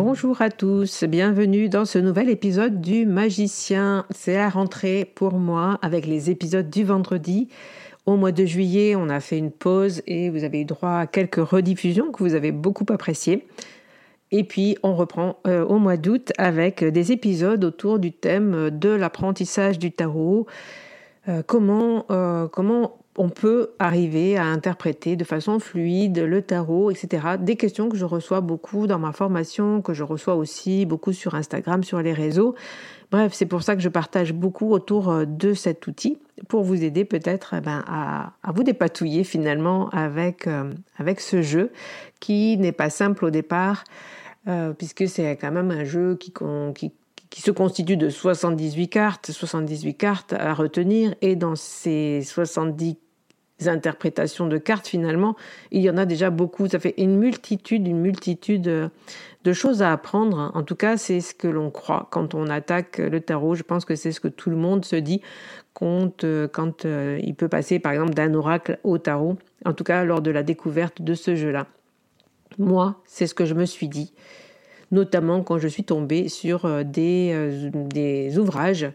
Bonjour à tous, bienvenue dans ce nouvel épisode du Magicien. C'est la rentrée pour moi avec les épisodes du vendredi. Au mois de juillet, on a fait une pause et vous avez eu droit à quelques rediffusions que vous avez beaucoup appréciées. Et puis on reprend euh, au mois d'août avec des épisodes autour du thème de l'apprentissage du tarot. Euh, comment, euh, comment on peut arriver à interpréter de façon fluide le tarot, etc. Des questions que je reçois beaucoup dans ma formation, que je reçois aussi beaucoup sur Instagram, sur les réseaux. Bref, c'est pour ça que je partage beaucoup autour euh, de cet outil pour vous aider peut-être eh ben, à, vous dépatouiller finalement avec, euh, avec ce jeu qui n'est pas simple au départ euh, puisque c'est quand même un jeu qui, se constitue de 78 cartes, 78 cartes à retenir et dans ces 70 interprétations de cartes finalement, il y en a déjà beaucoup. Ça fait une multitude, une multitude euh, de choses à apprendre. En tout cas, c'est ce que l'on croit quand on attaque le tarot. Je pense que c'est ce que tout le monde se dit quand, euh, quand euh, il peut passer par exemple d'un oracle au tarot. En tout cas, lors de la découverte de ce jeu-là. Moi, c'est ce que je me suis dit, notamment quand je suis tombée sur des, des ouvrages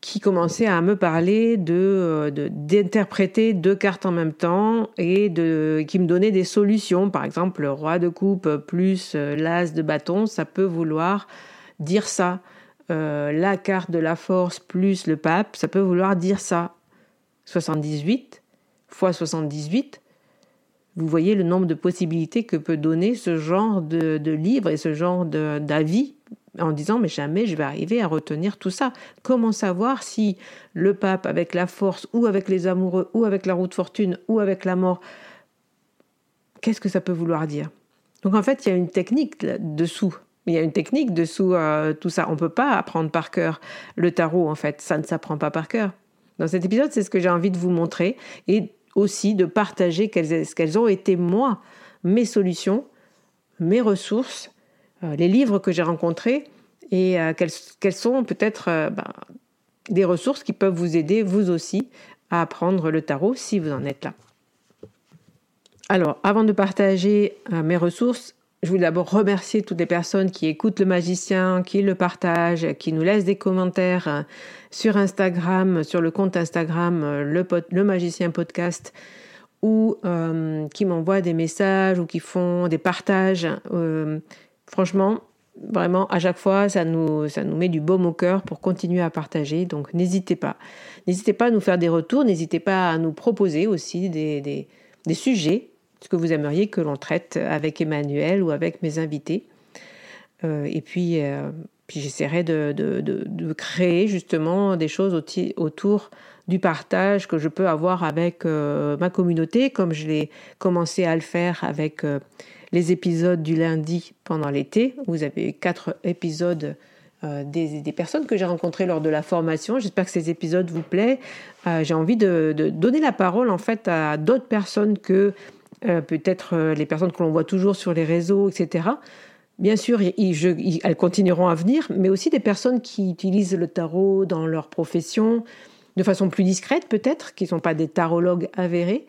qui commençait à me parler de d'interpréter deux cartes en même temps et de qui me donnait des solutions. Par exemple, le roi de coupe plus euh, l'as de bâton, ça peut vouloir dire ça. Euh, la carte de la force plus le pape, ça peut vouloir dire ça. 78 fois 78, vous voyez le nombre de possibilités que peut donner ce genre de, de livre et ce genre d'avis en disant mais jamais je vais arriver à retenir tout ça. Comment savoir si le pape avec la force ou avec les amoureux ou avec la roue de fortune ou avec la mort, qu'est-ce que ça peut vouloir dire? Donc en fait il y a une technique dessous. Il y a une technique dessous euh, tout ça. On ne peut pas apprendre par cœur le tarot en fait. Ça ne s'apprend pas par cœur. Dans cet épisode c'est ce que j'ai envie de vous montrer et aussi de partager ce qu'elles ont été moi, mes solutions, mes ressources les livres que j'ai rencontrés et euh, quelles, sont peut-être euh, ben, des ressources qui peuvent vous aider, vous aussi, à apprendre le tarot si vous en êtes là. Alors, avant de partager mes ressources, je voulais d'abord remercier toutes les personnes qui écoutent le magicien, qui le partagent, qui nous laissent des commentaires sur Instagram, sur le compte Instagram, le magicien podcast ou qui m'envoient des messages ou qui font des partages. Franchement, vraiment, à chaque fois, ça nous, met du baume au cœur pour continuer à partager. Donc, n'hésitez pas. N'hésitez pas à nous faire des retours. N'hésitez pas à nous proposer aussi des, sujets, ce que vous aimeriez que l'on traite avec Emmanuel ou avec mes invités. Euh, et puis, euh, j'essaierai de, créer justement des choses autour du partage que je peux avoir avec euh, ma communauté, comme je l'ai commencé à le faire avec les épisodes du lundi pendant l'été. Vous avez quatre épisodes euh, des, personnes que j'ai rencontrées lors de la formation. J'espère que ces épisodes vous plaisent. Euh, j'ai envie de, donner la parole en fait à d'autres personnes que euh, peut-être les personnes que l'on voit toujours sur les réseaux, etc. Bien sûr, elles continueront à venir, mais aussi des personnes qui utilisent le tarot dans leur profession de façon plus discrète peut-être, qui ne sont pas des tarologues avérés,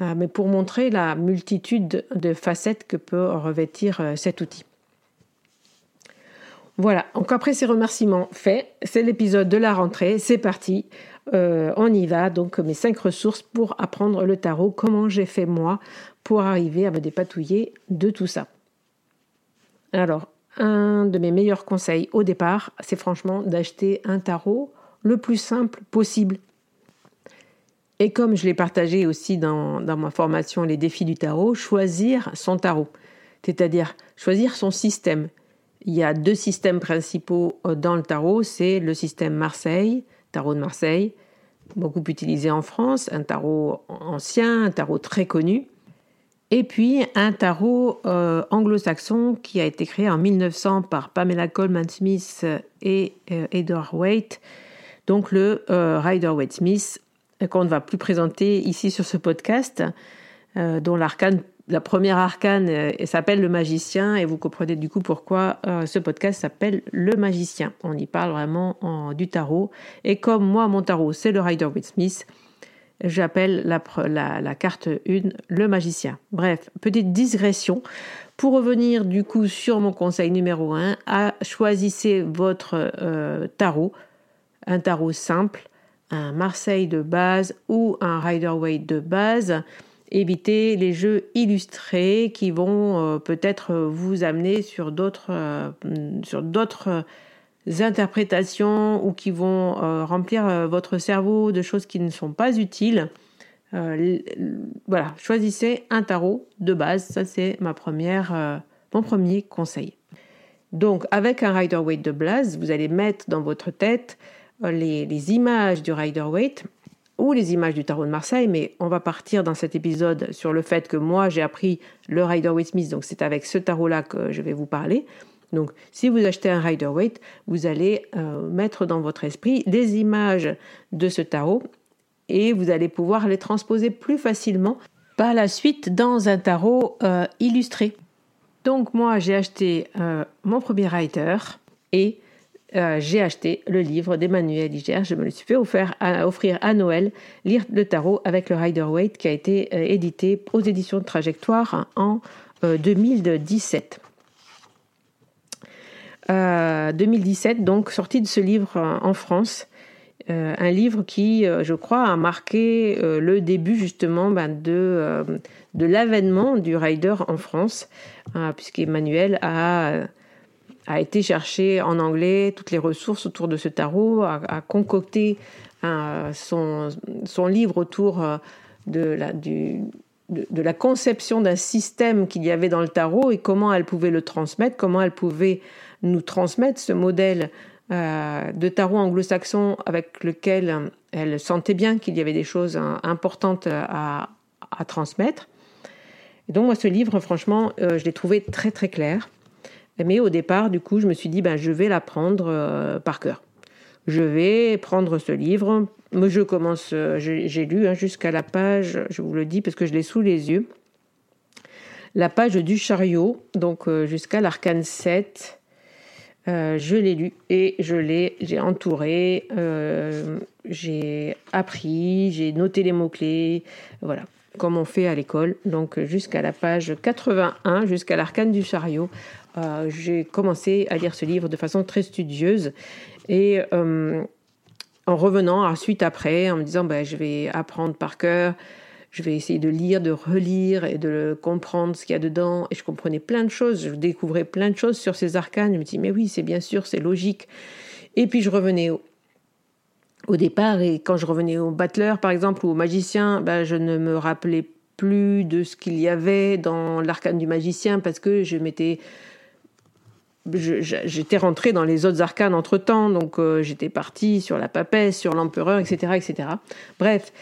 euh, mais pour montrer la multitude de facettes que peut revêtir euh, cet outil. Voilà, donc après ces remerciements faits, c'est l'épisode de la rentrée, c'est parti, euh, on y va, donc mes cinq ressources pour apprendre le tarot, comment j'ai fait moi pour arriver à me dépatouiller de tout ça? Alors, un de mes meilleurs conseils au départ, c'est franchement d'acheter un tarot le plus simple possible. Et comme je l'ai partagé aussi dans, ma formation Les défis du tarot, choisir son tarot, c'est-à-dire choisir son système. Il y a deux systèmes principaux euh, dans le tarot, c'est le système Marseille, tarot de Marseille, beaucoup utilisé en France, un tarot ancien, un tarot très connu, et puis un tarot euh, anglo-saxon qui a été créé en 1900 par Pamela Coleman Smith et euh, Edward Waite, donc le Rider Waite Smith qu'on ne va plus présenter ici sur ce podcast, euh, dont l'arcane, la première arcane euh, s'appelle le magicien, et vous comprenez du coup pourquoi euh, ce podcast s'appelle le magicien. On y parle vraiment en, du tarot, et comme moi, mon tarot, c'est le Rider with Smith, j'appelle la, la, carte 1 le magicien. Bref, petite digression. Pour revenir du coup sur mon conseil numéro 1, choisissez votre tarot, un tarot simple, un Marseille de base ou un Rider-Waite de base. Évitez les jeux illustrés qui vont euh, peut-être vous amener sur d'autres euh, d'autres interprétations ou qui vont euh, remplir votre cerveau de choses qui ne sont pas utiles. voilà, choisissez un tarot de base. Ça c'est ma mon premier conseil. Donc avec un Rider-Waite de base, vous allez mettre dans votre tête les, images du Rider-Waite ou les images du tarot de Marseille, mais on va partir dans cet épisode sur le fait que moi j'ai appris le Rider-Waite Smith, donc c'est avec ce tarot-là que je vais vous parler. Donc si vous achetez un Rider-Waite, vous allez euh, mettre dans votre esprit des images de ce tarot et vous allez pouvoir les transposer plus facilement par la suite dans un tarot euh, illustré. Donc moi j'ai acheté euh, mon premier Rider et euh, j'ai acheté le livre d'Emmanuel Iger. Je me le suis fait offrir à, Noël, Lire le tarot avec le Rider-Waite, qui a été euh, édité aux éditions de Trajectoire en 2017. Euh, 2017, donc sortie de ce livre en France. un livre qui, je crois, a marqué le début justement ben, de, de l'avènement du rider en France, puisqu'Emmanuel a a été chercher en anglais toutes les ressources autour de ce tarot, a, concocté son, son, livre autour euh, de la, conception d'un système qu'il y avait dans le tarot et comment elle pouvait le transmettre, comment elle pouvait nous transmettre ce modèle euh, de tarot anglo-saxon avec lequel elle sentait bien qu'il y avait des choses importantes à, à, transmettre. Et donc moi ce livre, franchement, euh, je l'ai trouvé très très clair. Mais au départ, du coup, je me suis dit, ben, je vais l'apprendre euh, par cœur. Je vais prendre ce livre. Je commence, euh, j'ai lu hein, jusqu'à la page, je vous le dis parce que je l'ai sous les yeux, la page du chariot, donc euh, jusqu'à l'arcane 7. je l'ai lu et je l'ai, j'ai entouré, j'ai appris, j'ai noté les mots-clés, voilà, comme on fait à l'école. Donc jusqu'à la page 81, jusqu'à l'arcane du chariot, euh, j'ai commencé à lire ce livre de façon très studieuse et euh, en revenant ensuite après, en me disant ben, je vais apprendre par cœur, je vais essayer de lire, de relire et de comprendre ce qu'il y a dedans. Et je comprenais plein de choses, je découvrais plein de choses sur ces arcanes. Je me dis, mais oui, c'est bien sûr, c'est logique. Et puis je revenais au, départ, et quand je revenais au battleur, par exemple, ou au magicien, ben, je ne me rappelais plus de ce qu'il y avait dans l'arcane du magicien parce que je m'étais j'étais rentré dans les autres arcanes entre temps, donc euh, j'étais parti sur la papesse, sur l'empereur, etc., etc. Bref,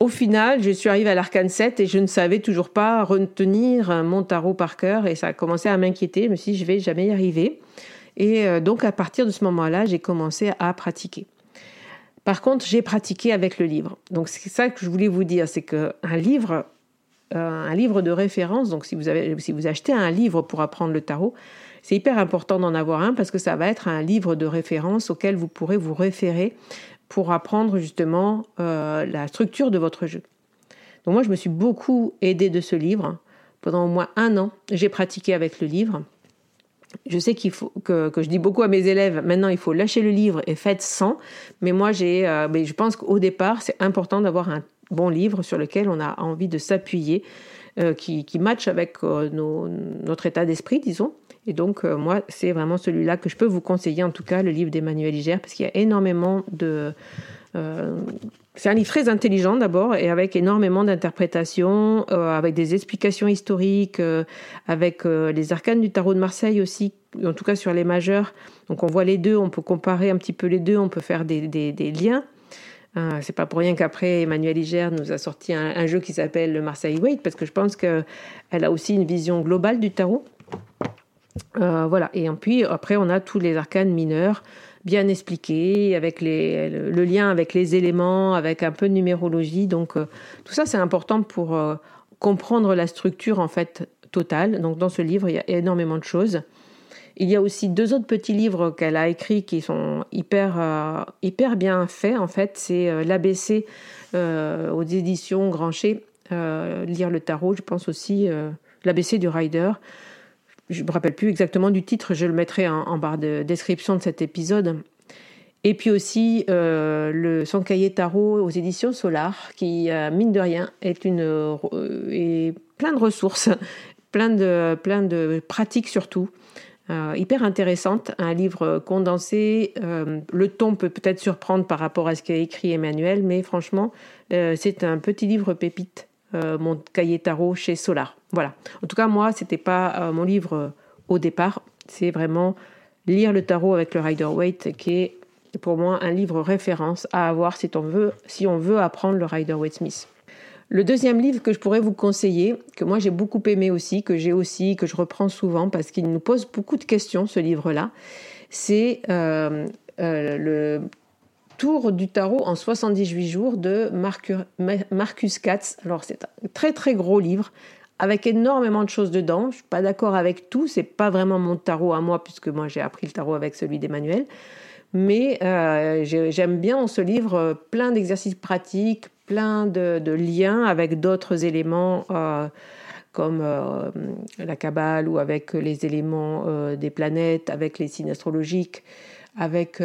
au final, je suis arrivé à l'arcane 7 et je ne savais toujours pas retenir mon tarot par cœur et ça a commencé à m'inquiéter. Je me suis dit, je vais jamais y arriver. Et euh, donc, à partir de ce moment-là, j'ai commencé à pratiquer. Par contre, j'ai pratiqué avec le livre. Donc, c'est ça que je voulais vous dire, c'est qu'un livre, euh, un livre de référence, donc si vous, avez, si vous achetez un livre pour apprendre le tarot, c'est hyper important d'en avoir un parce que ça va être un livre de référence auquel vous pourrez vous référer pour apprendre justement euh, la structure de votre jeu. Donc moi, je me suis beaucoup aidée de ce livre. Pendant au moins un an, j'ai pratiqué avec le livre. Je sais qu'il faut que, je dis beaucoup à mes élèves, maintenant il faut lâcher le livre et faites sans. Mais moi, euh, je pense qu'au départ, c'est important d'avoir un bon livre sur lequel on a envie de s'appuyer, euh, qui matche avec notre état d'esprit, disons. Et donc, euh, moi, c'est vraiment celui-là que je peux vous conseiller, en tout cas, le livre d'Emmanuel Iger, parce qu'il y a énormément de... Euh, c'est un livre très intelligent d'abord et avec énormément d'interprétations, euh, avec des explications historiques, avec les arcanes du tarot de Marseille aussi, en tout cas sur les majeurs. Donc on voit les deux, on peut comparer un petit peu les deux, on peut faire des, des, des liens. c'est pas pour rien qu'après Emmanuel Iger nous a sorti un, un jeu qui s'appelle le Marseille Wait parce que je pense qu'elle a aussi une vision globale du tarot. Euh, voilà. Et puis après, on a tous les arcanes mineurs bien expliqués, avec le, lien avec les éléments, avec un peu de numérologie. Donc euh, tout ça, c'est important pour euh, comprendre la structure en fait totale. Donc dans ce livre, il y a énormément de choses. Il y a aussi deux autres petits livres qu'elle a écrits qui sont hyper, hyper bien faits. En fait, c'est l'ABC aux éditions Grancher, Lire le tarot, je pense aussi l'ABC du Rider je me rappelle plus exactement du titre, je le mettrai en, barre de description de cet épisode. Et puis aussi euh, le Son cahier tarot aux éditions Solar, qui, euh, mine de rien, est, une, euh, plein de ressources, plein de, plein de pratiques surtout. hyper intéressante, un livre condensé. le ton peut peut-être surprendre par rapport à ce qu'a écrit Emmanuel, mais franchement, c'est un petit livre pépite, mon cahier tarot chez Solar. Voilà. En tout cas, moi, c'était pas euh, mon livre euh, au départ. C'est vraiment lire le tarot avec le Rider Waite, qui est pour moi un livre référence à avoir si on veut, si on veut apprendre le Rider Waite Smith. Le deuxième livre que je pourrais vous conseiller, que moi j'ai beaucoup aimé aussi, que j'ai aussi, que je reprends souvent parce qu'il nous pose beaucoup de questions, ce livre-là, c'est euh, le Tour du tarot en 78 jours de Marcus Katz. Alors c'est un très très gros livre avec énormément de choses dedans. Je suis pas d'accord avec tout, c'est pas vraiment mon tarot à moi puisque moi j'ai appris le tarot avec celui d'Emmanuel. Mais euh, j'aime bien ce livre euh, plein d'exercices pratiques, plein de, liens avec d'autres éléments euh, comme la cabale ou avec les éléments des planètes, avec les signes astrologiques, avec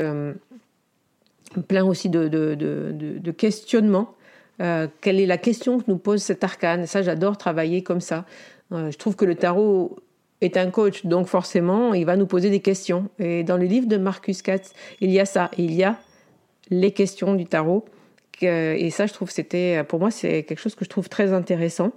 plein aussi de, de questionnements euh, quelle est la question que nous pose cet arcane? Ça, j'adore travailler comme ça. Euh, je trouve que le tarot est un coach, donc forcément, il va nous poser des questions. Et dans le livre de Marcus Katz, il y a ça. Il y a les questions du tarot. Et ça, je trouve, c'était, pour moi, c'est quelque chose que je trouve très intéressant.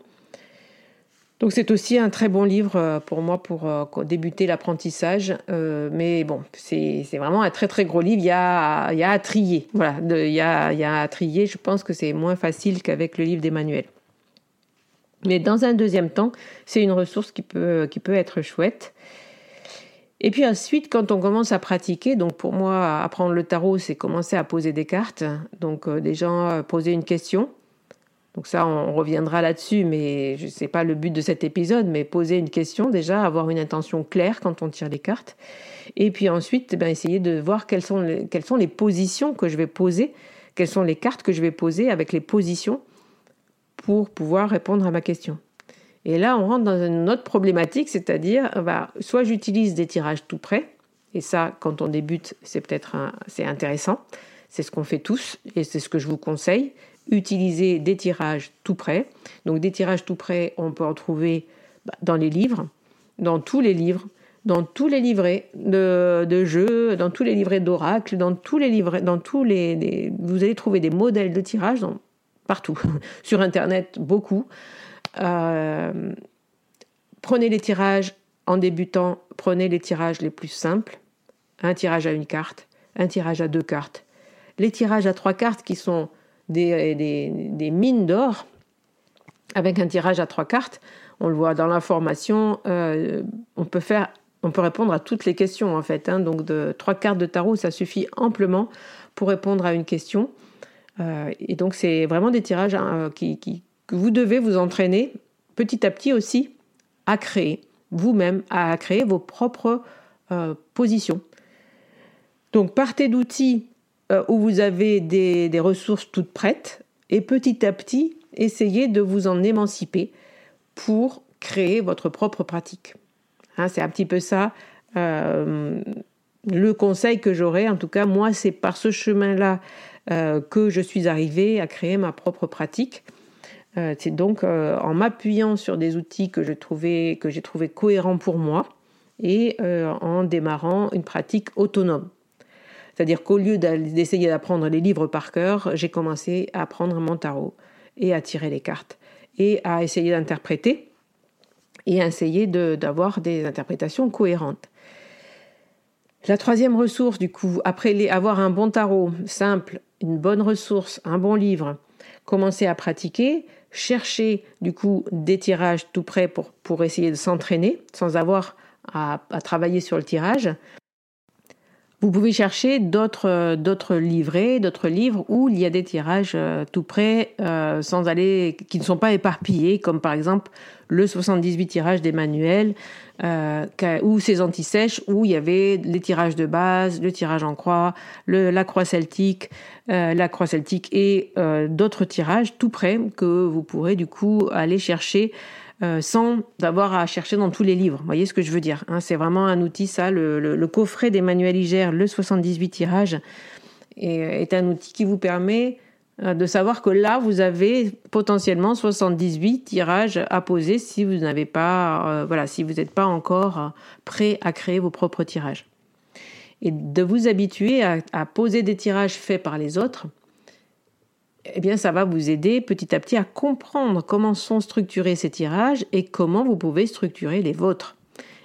Donc c'est aussi un très bon livre euh, pour moi pour euh, débuter l'apprentissage. Euh, mais bon, c'est vraiment un très très gros livre. Il y a, il y a à trier. Voilà, il, y a, il y a à trier. Je pense que c'est moins facile qu'avec le livre d'Emmanuel. Mais dans un deuxième temps, c'est une ressource qui peut, qui peut être chouette. Et puis ensuite, quand on commence à pratiquer, donc pour moi, apprendre le tarot, c'est commencer à poser des cartes. Donc déjà, poser une question donc ça, on reviendra là-dessus, mais je sais pas le but de cet épisode, mais poser une question déjà, avoir une intention claire quand on tire les cartes. Et puis ensuite, eh essayer de voir quelles sont, les, quelles sont les positions que je vais poser, quelles sont les cartes que je vais poser avec les positions pour pouvoir répondre à ma question. Et là, on rentre dans une autre problématique, c'est-à-dire, bah, soit j'utilise des tirages tout près, et ça, quand on débute, c'est peut-être c'est intéressant, c'est ce qu'on fait tous, et c'est ce que je vous conseille utiliser des tirages tout prêts. Donc des tirages tout prêts, on peut en trouver bah, dans les livres, dans tous les livres, dans tous les livrets de, jeux, dans tous les livrets d'oracle, dans tous les livrets, dans tous les, vous allez trouver des modèles de tirage partout, sur internet beaucoup. Euh, prenez les tirages en débutant, prenez les tirages les plus simples, un tirage à une carte, un tirage à deux cartes, les tirages à trois cartes qui sont des, des, mines d'or, avec un tirage à trois cartes, on le voit dans l'information, euh, on peut répondre à toutes les questions en fait. Hein. donc de trois cartes de tarot, ça suffit amplement pour répondre à une question. Euh, et donc c'est vraiment des tirages hein, qui, que vous devez vous entraîner petit à petit aussi à créer vous-même, à créer vos propres euh, positions. Donc partez d'outils euh, où vous avez des, ressources toutes prêtes et petit à petit essayez de vous en émanciper pour créer votre propre pratique. Hein, c'est un petit peu ça. Euh, le conseil que j'aurais, en tout cas, moi, c'est par ce chemin-là euh, que je suis arrivée à créer ma propre pratique. C'est donc en m'appuyant sur des outils que j'ai trouvé cohérents pour moi et en démarrant une pratique autonome. C'est-à-dire qu'au lieu d'essayer d'apprendre les livres par cœur, j'ai commencé à apprendre mon tarot et à tirer les cartes et à essayer d'interpréter et essayer d'avoir des interprétations cohérentes. La troisième ressource, du coup, après avoir un bon tarot simple, une bonne ressource, un bon livre, commencer à pratiquer, chercher du coup des tirages tout prêts pour essayer de s'entraîner sans avoir à, travailler sur le tirage. Vous pouvez chercher d'autres d'autres livrets, d'autres livres où il y a des tirages euh, tout prêts euh, sans aller qui ne sont pas éparpillés, comme par exemple le 78 tirage d'Emmanuel euh, ou ses antisèches où il y avait les tirages de base, le tirage en croix, la croix celtique, euh, la croix celtique et euh, d'autres tirages tout prêts que vous pourrez du coup aller chercher euh, sans avoir à chercher dans tous les livres. Vous voyez ce que je veux dire hein C'est vraiment un outil, ça, le, le, le coffret d'Emmanuel Iger, le 78 tirages, est, est un outil qui vous permet euh, de savoir que là, vous avez potentiellement 78 tirages à poser si vous n'avez pas, euh, voilà, si vous n'êtes pas encore euh, prêt à créer vos propres tirages. Et de vous habituer à, poser des tirages faits par les autres, eh bien, ça va vous aider petit à petit à comprendre comment sont structurés ces tirages et comment vous pouvez structurer les vôtres.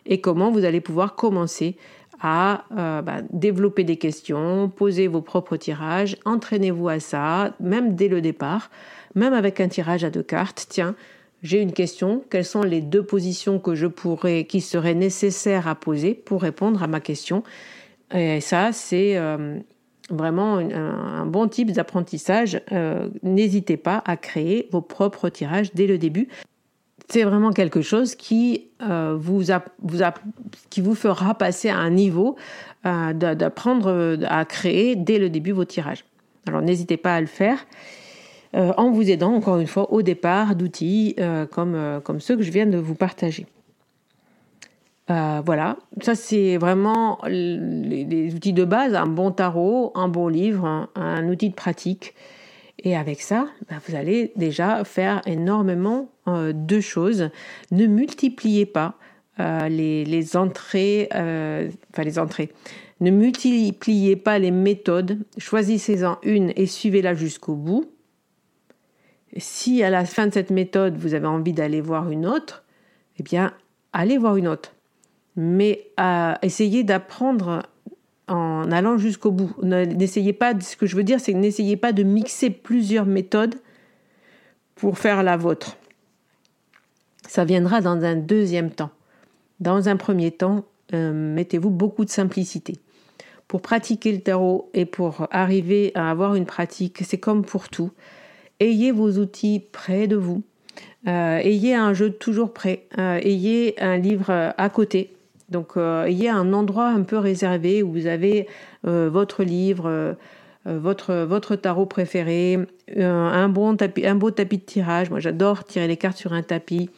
Et comment vous allez pouvoir commencer à euh, bah, développer des questions, poser vos propres tirages, entraînez-vous à ça, même dès le départ, même avec un tirage à deux cartes. Tiens, j'ai une question, quelles sont les deux positions que je pourrais, qui seraient nécessaires à poser pour répondre à ma question? Et ça, c'est euh, vraiment un, bon type d'apprentissage. Euh, n'hésitez pas à créer vos propres tirages dès le début c'est vraiment quelque chose qui, euh, vous, fera passer à un niveau euh, d'apprendre à créer dès le début vos tirages. Alors n'hésitez pas à le faire en vous aidant encore une fois au départ d'outils comme ceux que je viens de vous partager. Voilà, ça c'est vraiment les, outils de base, un bon tarot, un bon livre, un outil de pratique. Et avec ça, bah, vous allez déjà faire énormément euh, de choses. Ne multipliez pas euh, les, entrées, euh, enfin les entrées. Ne multipliez pas les méthodes. Choisissez-en une et suivez-la jusqu'au bout. Si à la fin de cette méthode, vous avez envie d'aller voir une autre, eh bien, allez voir une autre. Mais essayez d'apprendre en allant jusqu'au bout. N'essayez pas, ce que je veux dire, c'est n'essayez pas de mixer plusieurs méthodes pour faire la vôtre. Ça viendra dans un deuxième temps. Dans un premier temps, euh, mettez-vous beaucoup de simplicité. Pour pratiquer le tarot et pour arriver à avoir une pratique, c'est comme pour tout. Ayez vos outils près de vous. Euh, ayez un jeu toujours prêt. Euh, ayez un livre à côté donc, euh, il y a un endroit un peu réservé où vous avez euh, votre livre, euh, votre, tarot préféré, un beau tapis de tirage. Moi, j'adore tirer les cartes sur un tapis.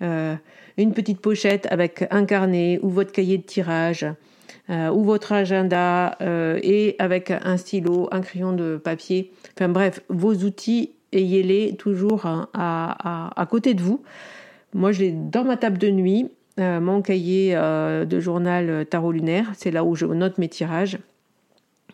une petite pochette avec un carnet ou votre cahier de tirage. ou votre agenda et avec un stylo, un crayon de papier. Enfin bref, vos outils ayez-les toujours hein, à, côté de vous. Moi, je l'ai dans ma table de nuit, mon cahier de journal tarot lunaire, c'est là où je note mes tirages.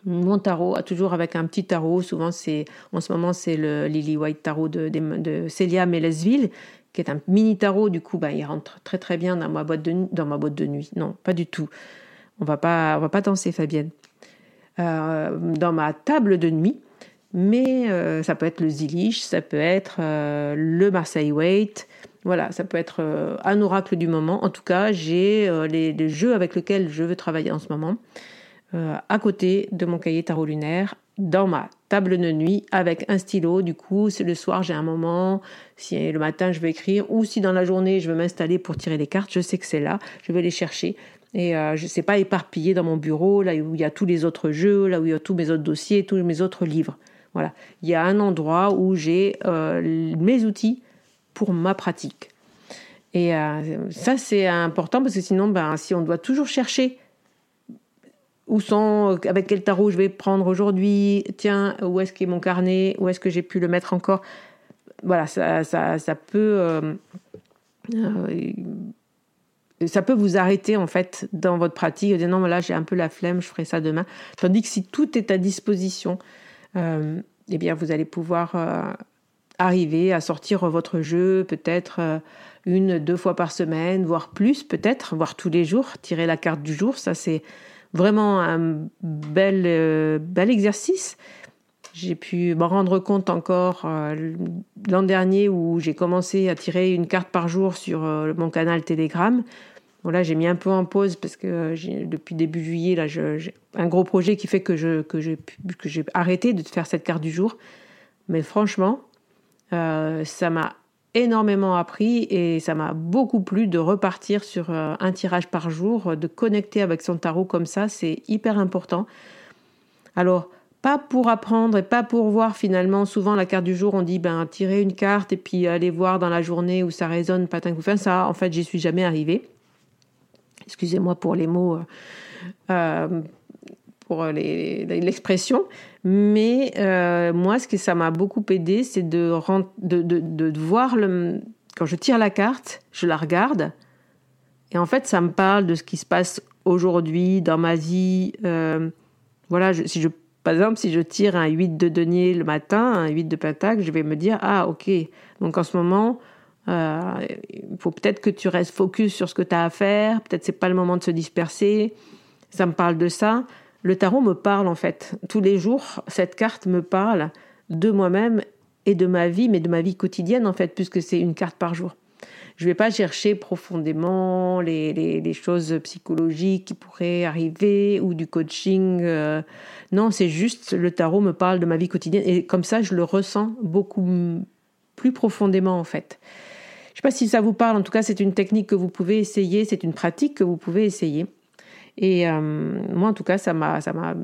Mon tarot, toujours avec un petit tarot. Souvent, c'est en ce moment, c'est le Lily White Tarot de, de, Célia Melesville, qui est un mini tarot. Du coup, bah, il rentre très très bien dans ma boîte de, dans ma boîte de nuit. Non, pas du tout. On va pas, on va pas danser, Fabienne. Euh, dans ma table de nuit, mais euh, ça peut être le Zilich, ça peut être euh, le Marseille Waite. Voilà, ça peut être un oracle du moment. En tout cas, j'ai les, les, jeux avec lesquels je veux travailler en ce moment. Euh, à côté de mon cahier tarot lunaire dans ma table de nuit avec un stylo. Du coup, le soir, j'ai un moment. Si le matin, je veux écrire ou si dans la journée, je veux m'installer pour tirer des cartes, je sais que c'est là. Je vais les chercher. Et euh, je ne sais pas éparpillé dans mon bureau, là où il y a tous les autres jeux, là où il y a tous mes autres dossiers, tous mes autres livres. Voilà. Il y a un endroit où j'ai euh, mes outils pour ma pratique. Et ça, c'est important parce que sinon, ben, si on doit toujours chercher où sont, avec quel tarot je vais prendre aujourd'hui, tiens, où est-ce qu'est mon carnet, où est-ce que j'ai pu le mettre encore. Voilà, ça, ça, ça peut, euh, euh, ça peut vous arrêter en fait dans votre pratique et dire non, mais là j'ai un peu la flemme, je ferai ça demain. Tandis que si tout est à disposition, euh, eh bien vous allez pouvoir arriver à sortir votre jeu peut-être une, deux fois par semaine, voire plus peut-être, voire tous les jours, tirer la carte du jour, ça c'est vraiment un bel, euh, bel exercice. J'ai pu m'en rendre compte encore euh, l'an dernier où j'ai commencé à tirer une carte par jour sur euh, mon canal Telegram. Voilà, j'ai mis un peu en pause parce que depuis début juillet, là, j'ai un gros projet qui fait que je que j'ai que j'ai arrêté de faire cette carte du jour. Mais franchement, ça m'a énormément appris et ça m'a beaucoup plu de repartir sur euh, un tirage par jour, de connecter avec son tarot comme ça, c'est hyper important. Alors, pas pour apprendre et pas pour voir finalement, souvent la carte du jour, on dit ben tirer une carte et puis aller voir dans la journée où ça résonne patin couffin, ça en fait j'y suis jamais arrivé. Excusez-moi pour les mots, euh, euh, pour l'expression, mais euh, moi, ce que ça m'a beaucoup aidé, c'est de, voir. Quand je tire la carte, je la regarde. Et en fait, ça me parle de ce qui se passe aujourd'hui dans ma vie. Euh, voilà, si je, par exemple, si je tire un 8 de denier le matin, un 8 de pentacle, je vais me dire Ah, ok. Donc en ce moment, euh, il faut peut-être que tu restes focus sur ce que tu as à faire. Peut-être c'est pas le moment de se disperser. Ça me parle de ça le tarot me parle en fait. Tous les jours, cette carte me parle de moi-même et de ma vie, mais de ma vie quotidienne en fait, puisque c'est une carte par jour. Je ne vais pas chercher profondément les, choses psychologiques qui pourraient arriver ou du coaching. Euh. non, c'est juste le tarot me parle de ma vie quotidienne et comme ça, je le ressens beaucoup plus profondément en fait. Je ne sais pas si ça vous parle, en tout cas, c'est une technique que vous pouvez essayer, c'est une pratique que vous pouvez essayer. Et euh, moi, en tout cas, ça m'a, ça m'a,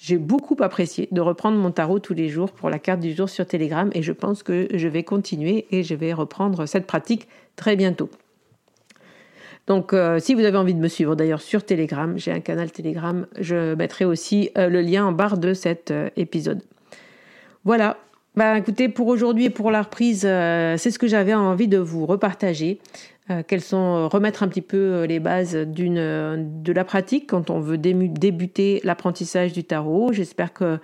j'ai beaucoup apprécié de reprendre mon tarot tous les jours pour la carte du jour sur Telegram. Et je pense que je vais continuer et je vais reprendre cette pratique très bientôt. Donc, euh, si vous avez envie de me suivre d'ailleurs sur Telegram, j'ai un canal Telegram, je mettrai aussi euh, le lien en barre de cet épisode. Voilà. Bah, écoutez, pour aujourd'hui et pour la reprise, c'est ce que j'avais envie de vous repartager. Euh, quelles sont euh, remettre un petit peu euh, les bases de la pratique quand on veut débuter l'apprentissage du tarot. J'espère que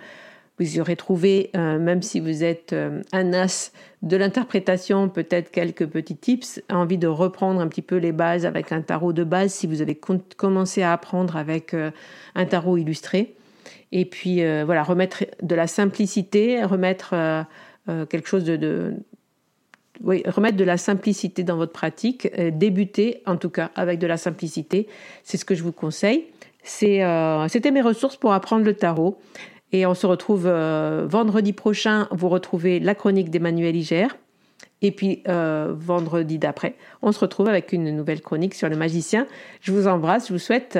vous y aurez trouvé, même si vous êtes un as de l'interprétation, peut-être quelques petits tips, envie de reprendre un petit peu les bases avec un tarot de base si vous avez commencé à apprendre avec un tarot illustré. Et puis voilà, remettre de la simplicité, remettre quelque chose de, oui, remettre de la simplicité dans votre pratique, euh, débuter en tout cas avec de la simplicité, c'est ce que je vous conseille. Euh, c'était mes ressources pour apprendre le tarot. Et on se retrouve euh, vendredi prochain, vous retrouvez la chronique d'Emmanuel Iger. Et puis vendredi d'après, on se retrouve avec une nouvelle chronique sur le magicien. Je vous embrasse, je vous souhaite